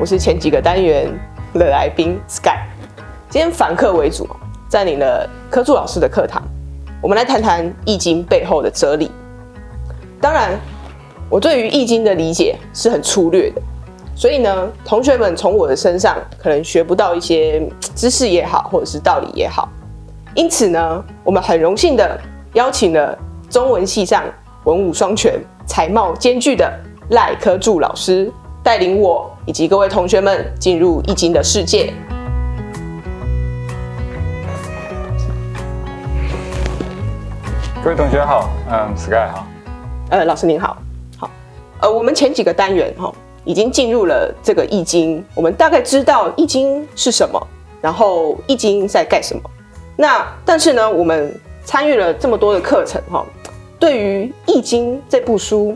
我是前几个单元的来宾 Sky，今天反客为主，占领了科助老师的课堂，我们来谈谈《易经》背后的哲理。当然，我对于《易经》的理解是很粗略的，所以呢，同学们从我的身上可能学不到一些知识也好，或者是道理也好。因此呢，我们很荣幸的邀请了中文系上文武双全、才貌兼具的赖科助老师，带领我以及各位同学们进入《易经》的世界。各位同学好，嗯，Sky 好。呃，老师您好，好，呃，我们前几个单元哈、已经进入了这个易经，我们大概知道易经是什么，然后易经在干什么。那但是呢，我们参与了这么多的课程哈、对于易经这部书，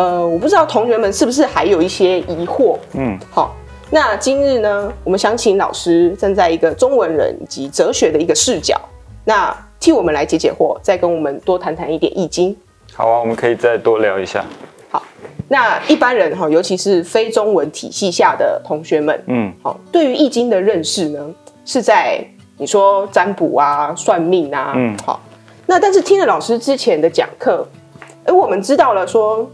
呃，我不知道同学们是不是还有一些疑惑。嗯，好，那今日呢，我们想请老师站在一个中文人以及哲学的一个视角，那替我们来解解惑，再跟我们多谈谈一点易经。好啊，我们可以再多聊一下。好，那一般人哈，尤其是非中文体系下的同学们，嗯，好，对于易经的认识呢，是在你说占卜啊、算命啊，嗯好，那但是听了老师之前的讲课，而我们知道了说，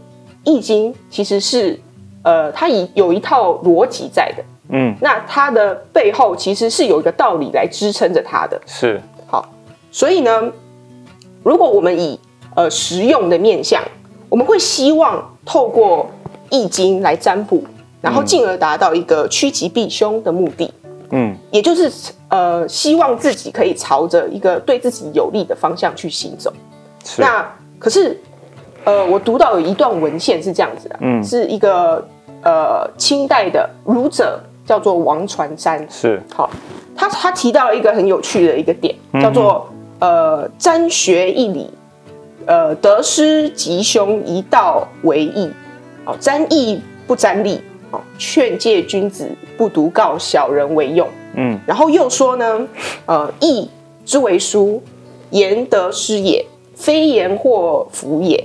易经其实是呃，它以有一套逻辑在的，嗯，那它的背后其实是有一个道理来支撑着它的，是，好，所以呢，如果我们以呃实用的面向，我们会希望透过易经来占卜，然后进而达到一个趋吉避凶的目的，嗯，也就是呃希望自己可以朝着一个对自己有利的方向去行走。那可是呃，我读到有一段文献是这样子的，嗯。是一个呃清代的儒者叫做王传山，是，好，他他提到了一个很有趣的一个点，嗯叫做呃占学一理，呃得失吉凶一道为义，哦占义不占利，哦劝诫君子不独告小人为用。嗯，然后又说呢，呃义之为书，言得失也，非言或福也，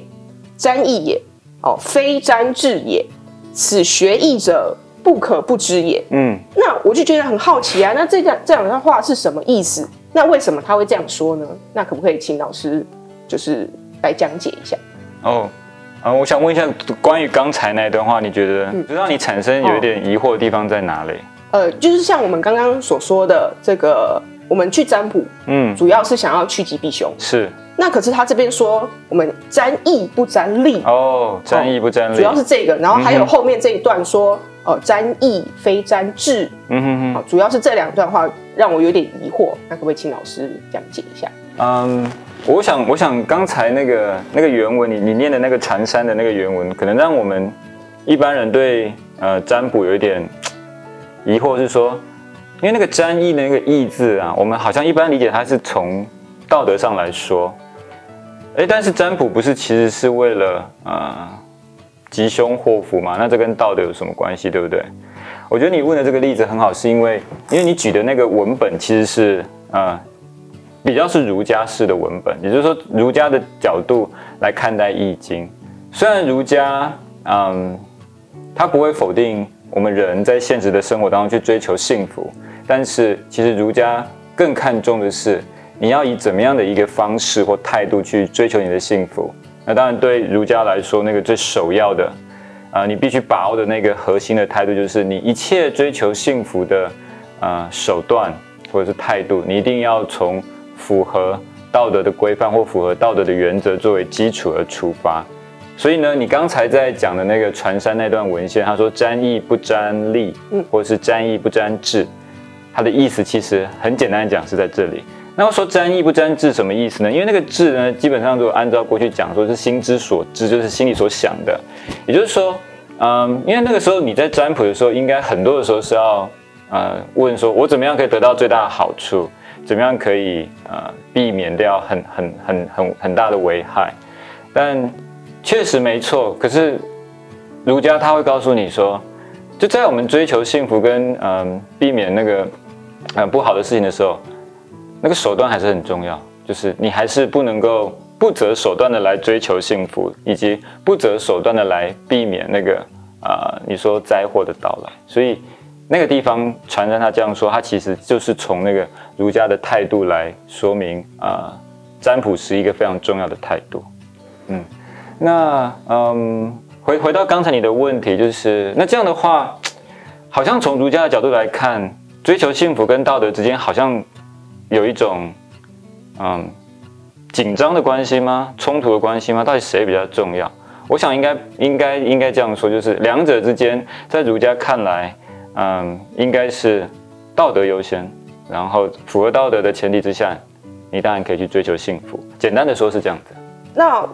占义也，哦非沾智也，此学义者不可不知也。嗯，那我就觉得很好奇啊，那这两这两段话是什么意思？那为什么他会这样说呢？那可不可以请老师就是来讲解一下？哦。啊，我想问一下，关于刚才那段话，你觉得嗯就让你产生有一点疑惑的地方在哪里？呃，就是像我们刚刚所说的这个，我们去占卜，嗯，主要是想要趋吉避凶。是，那可是他这边说，我们占义不占利，哦，占义不占利，主要是这个。然后还有后面这一段说，呃，占义非占智，嗯哼好，主要是这两段话让我有点疑惑。那可不可以请老师讲解一下？嗯，我想，我想刚才那个那个原文，你你念的那个禅山的那个原文，可能让我们一般人对呃占卜有一点疑惑，是说，因为那个占义的那个意字啊，我们好像一般理解它是从道德上来说，哎，但是占卜不是其实是为了呃吉凶祸福嘛？那这跟道德有什么关系，对不对？我觉得你问的这个例子很好，是因为因为你举的那个文本其实是呃比较是儒家式的文本，也就是说儒家的角度来看待易经。虽然儒家嗯，他不会否定我们人在现实的生活当中去追求幸福，但是其实儒家更看重的是你要以怎么样的一个方式或态度去追求你的幸福。那当然对儒家来说，那个最首要的啊、你必须把握的那个核心的态度，就是你一切追求幸福的呃手段或者是态度，你一定要从符合道德的规范或符合道德的原则作为基础而出发。所以呢，你刚才在讲的那个传山那段文献，他说沾义不沾利，或者是沾义不沾智，它的意思其实很简单的讲是在这里。那我说沾义不沾智什么意思呢？因为那个智呢，基本上如果按照过去讲说是心之所知，就是心里所想的，也就是说，嗯，因为那个时候你在占卜的时候，应该很多的时候是要呃问说，我怎么样可以得到最大的好处，怎么样可以呃避免掉很很很很很大的危害，但确实没错。可是儒家他会告诉你说，就在我们追求幸福跟嗯、避免那个呃不好的事情的时候，那个手段还是很重要，就是你还是不能够不择手段的来追求幸福，以及不择手段的来避免那个啊、你说灾祸的到来。所以那个地方传人他这样说，他其实就是从那个儒家的态度来说明啊，占卜是一个非常重要的态度。嗯，那嗯，回回到刚才你的问题，就是那这样的话，好像从儒家的角度来看，追求幸福跟道德之间好像有一种嗯紧张的关系吗？冲突的关系吗？到底谁比较重要？我想应该应该应该这样说，就是两者之间，在儒家看来，嗯，应该是道德优先，然后符合道德的前提之下，你当然可以去追求幸福。简单的说是这样子。那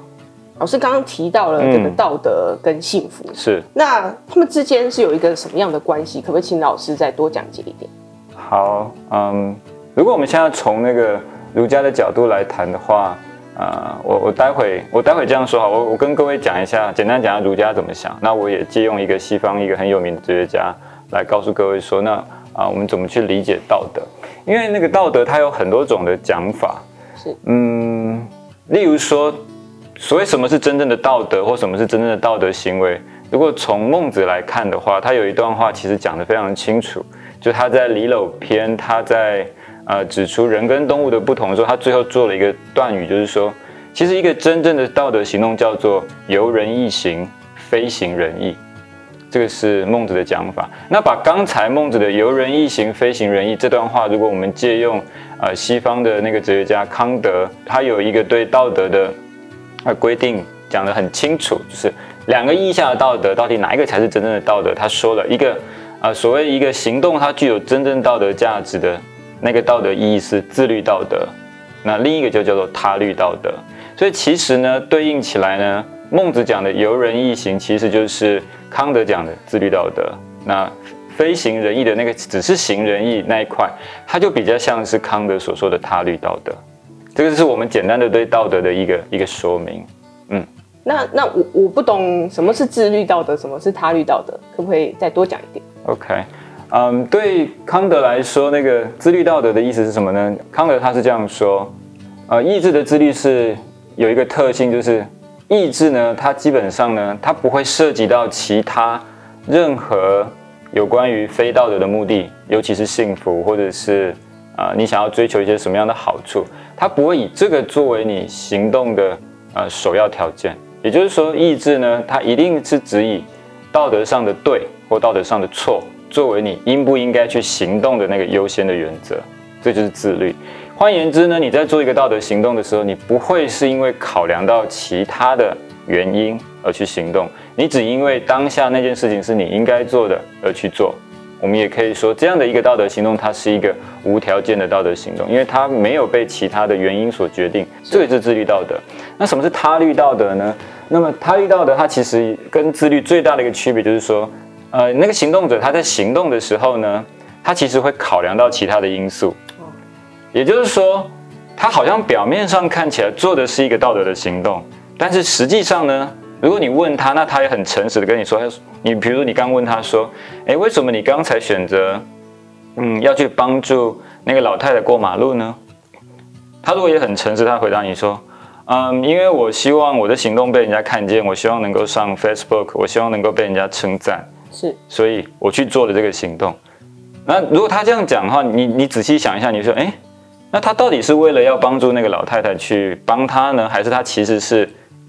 老师刚刚提到了这个道德跟幸福，是那他们之间是有一个什么样的关系？可不可以请老师再多讲解一点？好，嗯，如果我们现在从那个儒家的角度来谈的话。啊，我我待会我待会这样说哈，我我跟各位讲一下，简单讲下儒家怎么想。那我也借用一个西方一个很有名的哲学家来告诉各位说，那啊，我们怎么去理解道德？因为那个道德它有很多种的讲法，是嗯，例如说，所谓什么是真正的道德，或什么是真正的道德行为？如果从孟子来看的话，他有一段话其实讲得非常清楚，就他在《离娄篇》，他在。呃，指出人跟动物的不同的时候，他最后做了一个断语，就是说，其实一个真正的道德行动叫做由人义行，非行人义，这个是孟子的讲法。那把刚才孟子的由人义行，非行人义这段话，如果我们借用呃西方的那个哲学家康德，他有一个对道德的呃规定讲得很清楚，就是两个意义下的道德，到底哪一个才是真正的道德？他说了一个啊，所谓一个行动，它具有真正道德价值的。那个道德意义是自律道德，那另一个就叫做他律道德。所以其实呢，对应起来呢，孟子讲的由人义行，其实就是康德讲的自律道德。那非行仁义的那个，只是行仁义那一块，它就比较像是康德所说的他律道德。这个是我们简单的对道德的一个一个说明。嗯，那那我我不懂什么是自律道德，什么是他律道德，可不可以再多讲一点？OK。嗯，对康德来说，那个自律道德的意思是什么呢？康德他是这样说，呃，意志的自律是有一个特性，就是意志呢，它基本上呢，它不会涉及到其他任何有关于非道德的目的，尤其是幸福，或者是啊，你想要追求一些什么样的好处，它不会以这个作为你行动的呃首要条件。也就是说，意志呢，它一定是指以道德上的对或道德上的错。作为你应不应该去行动的那个优先的原则，这就是自律。换言之呢，你在做一个道德行动的时候，你不会是因为考量到其他的原因而去行动，你只因为当下那件事情是你应该做的而去做。我们也可以说，这样的一个道德行动，它是一个无条件的道德行动，因为它没有被其他的原因所决定。这也是自律道德。那什么是他律道德呢？那么他律道德，它其实跟自律最大的一个区别就是说。呃，那个行动者他在行动的时候呢，他其实会考量到其他的因素，也就是说，他好像表面上看起来做的是一个道德的行动，但是实际上呢，如果你问他，那他也很诚实的跟你说，他你比如说你刚问他说，哎，为什么你刚才选择，嗯，要去帮助那个老太太过马路呢？他如果也很诚实，他回答你说，嗯，因为我希望我的行动被人家看见，我希望能够上 Facebook，我希望能够被人家称赞。是，所以我去做了这个行动。那如果他这样讲的话，你你仔细想一下，你说，哎，那他到底是为了要帮助那个老太太去帮他呢，还是他其实是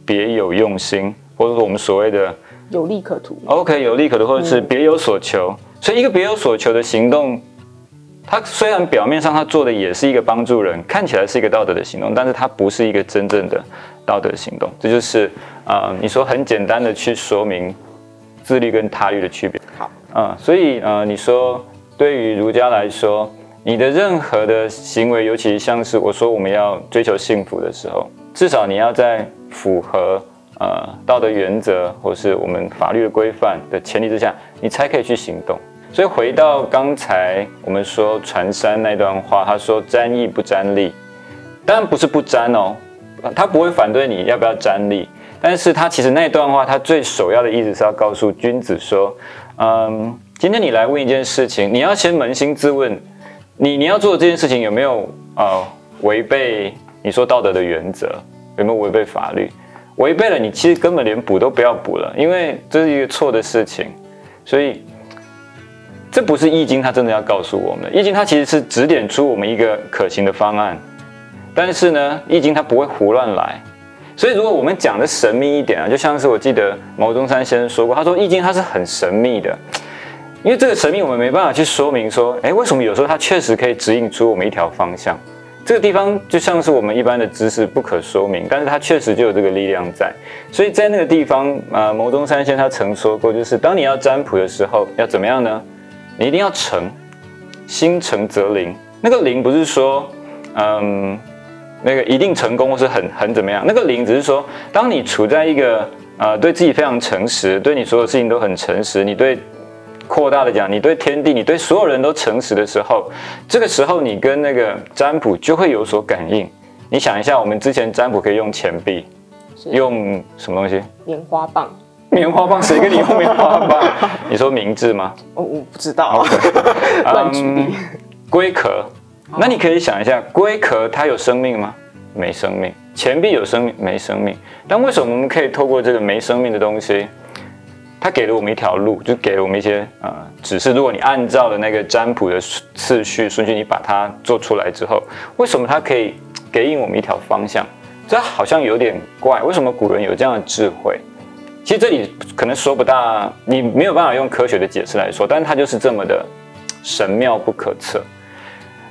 别有用心，或者说我们所谓的有利可图？OK，有利可图，或者是别有所求。所以一个别有所求的行动，他虽然表面上他做的也是一个帮助人，看起来是一个道德的行动，但是他不是一个真正的道德行动。这就是啊，你说很简单的去说明。自律跟他律的区别。好，嗯，所以呃，你说对于儒家来说，你的任何的行为，尤其像是我说我们要追求幸福的时候，至少你要在符合呃道德原则或是我们法律的规范的前提之下，你才可以去行动。所以回到刚才我们说传山那段话，他说沾义不沾利，当然不是不沾哦，他不会反对你要不要沾利。但是他其实那段话，他最首要的意思是要告诉君子说，嗯，今天你来问一件事情，你要先扪心自问，你你要做的这件事情有没有呃违背你说道德的原则，有没有违背法律？违背了，你其实根本连补都不要补了，因为这是一个错的事情。所以这不是易经，它真的要告诉我们的。易经它其实是指点出我们一个可行的方案，但是呢，易经它不会胡乱来。所以如果我们讲的神秘一点啊，就像是我记得毛中山先生说过，他说易经它是很神秘的，因为这个神秘我们没办法去说明说，哎，为什么有时候它确实可以指引出我们一条方向。这个地方就像是我们一般的知识不可说明，但是它确实就有这个力量在。所以在那个地方，呃，牟中三先生他曾说过，就是当你要占卜的时候，要怎么样呢？你一定要诚，心诚则灵。那个灵不是说，嗯。那个一定成功或是很很怎么样？那个灵只是说，当你处在一个呃对自己非常诚实，对你所有事情都很诚实，你对扩大的讲，你对天地，你对所有人都诚实的时候，这个时候你跟那个占卜就会有所感应。你想一下，我们之前占卜可以用钱币，用什么东西？棉花棒。棉花棒？谁跟你用棉花棒？你说名字吗？哦，我不知道。乱举例。龟壳。那你可以想一下，龟壳它有生命吗？没生命。钱币有生命？没生命。但为什么我们可以透过这个没生命的东西，它给了我们一条路，就给了我们一些呃指示。如果你按照了那个占卜的次序顺序，你把它做出来之后，为什么它可以给引我们一条方向？这好像有点怪。为什么古人有这样的智慧？其实这里可能说不大，你没有办法用科学的解释来说，但是它就是这么的神妙不可测。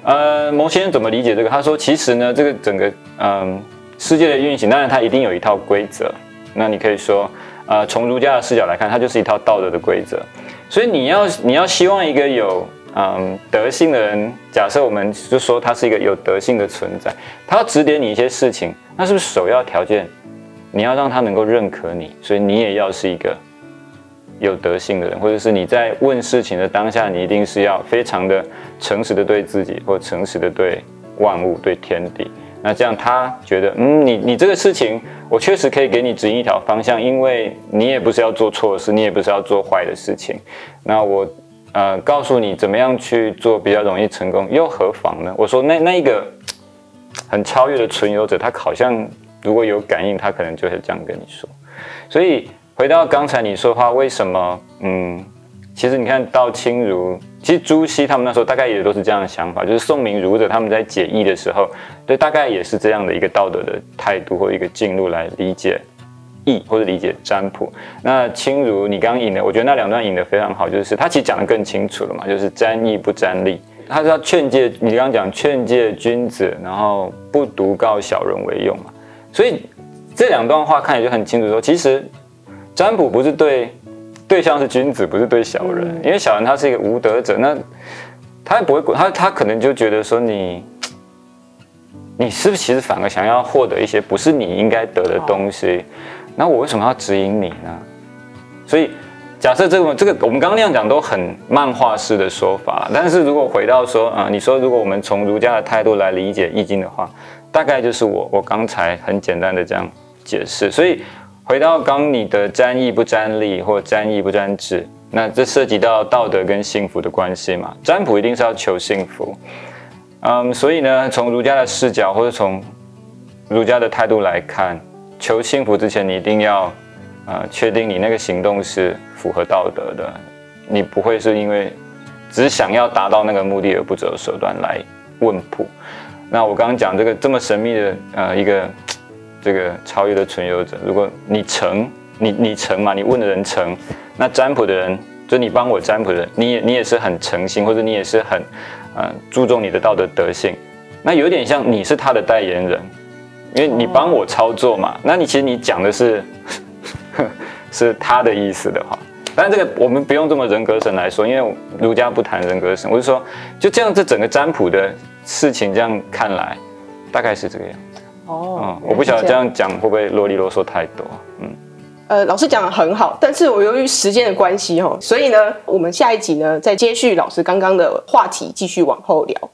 呃，牟先生怎么理解这个？他说，其实呢，这个整个嗯世界的运行，当然它一定有一套规则。那你可以说，呃，从儒家的视角来看，它就是一套道德的规则。所以你要你要希望一个有嗯德性的人，假设我们就说他是一个有德性的存在，他要指点你一些事情，那是不是首要条件？你要让他能够认可你，所以你也要是一个。有德性的人，或者是你在问事情的当下，你一定是要非常的诚实的对自己，或诚实的对万物、对天地。那这样他觉得，嗯，你你这个事情，我确实可以给你指引一条方向，因为你也不是要做错事，你也不是要做坏的事情。那我呃告诉你怎么样去做比较容易成功，又何妨呢？我说那那一个很超越的存有者，他好像如果有感应，他可能就会这样跟你说。所以。回到刚才你说话，为什么？嗯，其实你看到清儒，其实朱熹他们那时候大概也都是这样的想法，就是宋明儒者他们在解义的时候，对，大概也是这样的一个道德的态度或一个进路来理解义或者理解占卜。那清儒你刚刚引的，我觉得那两段引的非常好，就是他其实讲的更清楚了嘛，就是占义不占利，他是要劝诫你刚刚讲劝诫君子，然后不独告小人为用嘛。所以这两段话看起来就很清楚，说其实。占卜不是对对象是君子，不是对小人，因为小人他是一个无德者，那他也不会管他，他可能就觉得说你，你是不是其实反而想要获得一些不是你应该得的东西？那我为什么要指引你呢？所以假设这个这个我们刚刚那样讲都很漫画式的说法，但是如果回到说啊，你说如果我们从儒家的态度来理解易经的话，大概就是我我刚才很简单的这样解释，所以。回到刚你的沾义不沾利，或沾义不沾智，那这涉及到道德跟幸福的关系嘛？占卜一定是要求幸福，嗯，所以呢，从儒家的视角或者从儒家的态度来看，求幸福之前，你一定要呃确定你那个行动是符合道德的，你不会是因为只想要达到那个目的而不择手段来问卜。那我刚刚讲这个这么神秘的呃一个。这个超越的存有者，如果你诚，你你诚嘛，你问的人诚，那占卜的人，就你帮我占卜的人，你也你也是很诚心，或者你也是很，嗯，注重你的道德德性，那有点像你是他的代言人，因为你帮我操作嘛，那你其实你讲的是，是他的意思的话，但这个我们不用这么人格神来说，因为儒家不谈人格神，我是说，就这样，这整个占卜的事情这样看来，大概是这个样。哦，我不晓得这样讲会不会啰里啰嗦太多。嗯，呃，老师讲的很好，但是我由于时间的关系哈，所以呢，我们下一集呢再接续老师刚刚的话题，继续往后聊。